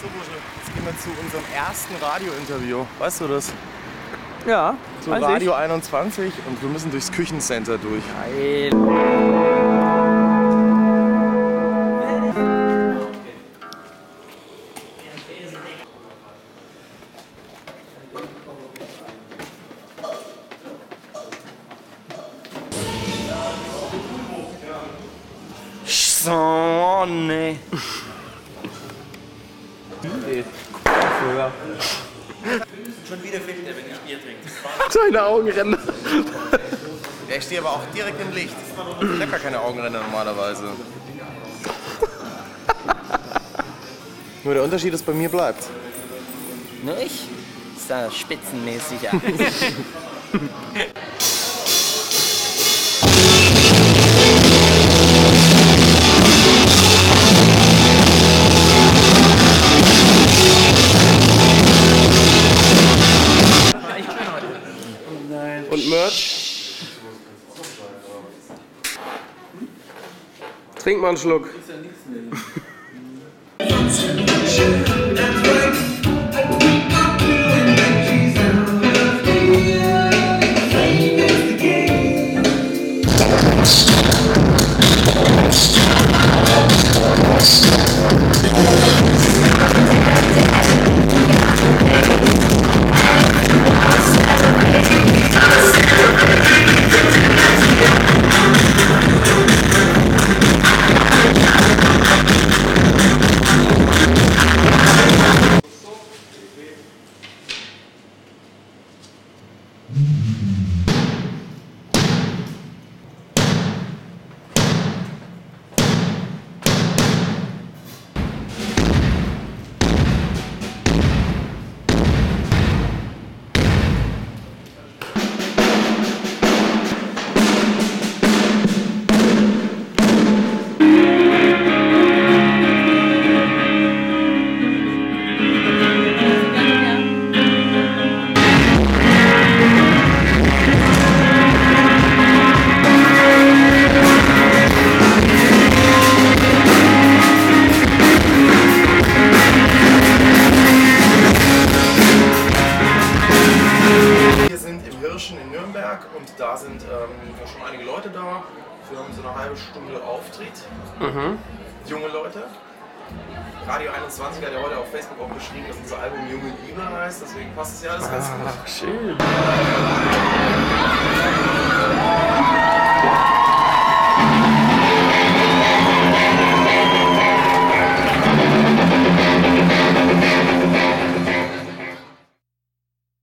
So, Bursche, jetzt gehen wir zu unserem ersten Radiointerview. Weißt du das? Ja, Zu weiß Radio 21 und wir müssen durchs Küchencenter durch. Ich. Geil. Sonne. Deine Augenränder. Ja, ich stehe aber auch direkt im Licht. Ich habe gar keine Augenränder normalerweise. Nur der Unterschied ist, bei mir bleibt. Nur ich? Sah spitzenmäßig Merch? Trink mal einen Schluck. うん。Hirschen in Nürnberg und da sind ähm, schon einige Leute da. Wir haben so eine halbe Stunde Auftritt. Junge Leute. Radio 21 hat ja heute auf Facebook auch geschrieben, dass unser Album Junge Liebe heißt, deswegen passt es ja alles ganz gut. Ach, schön.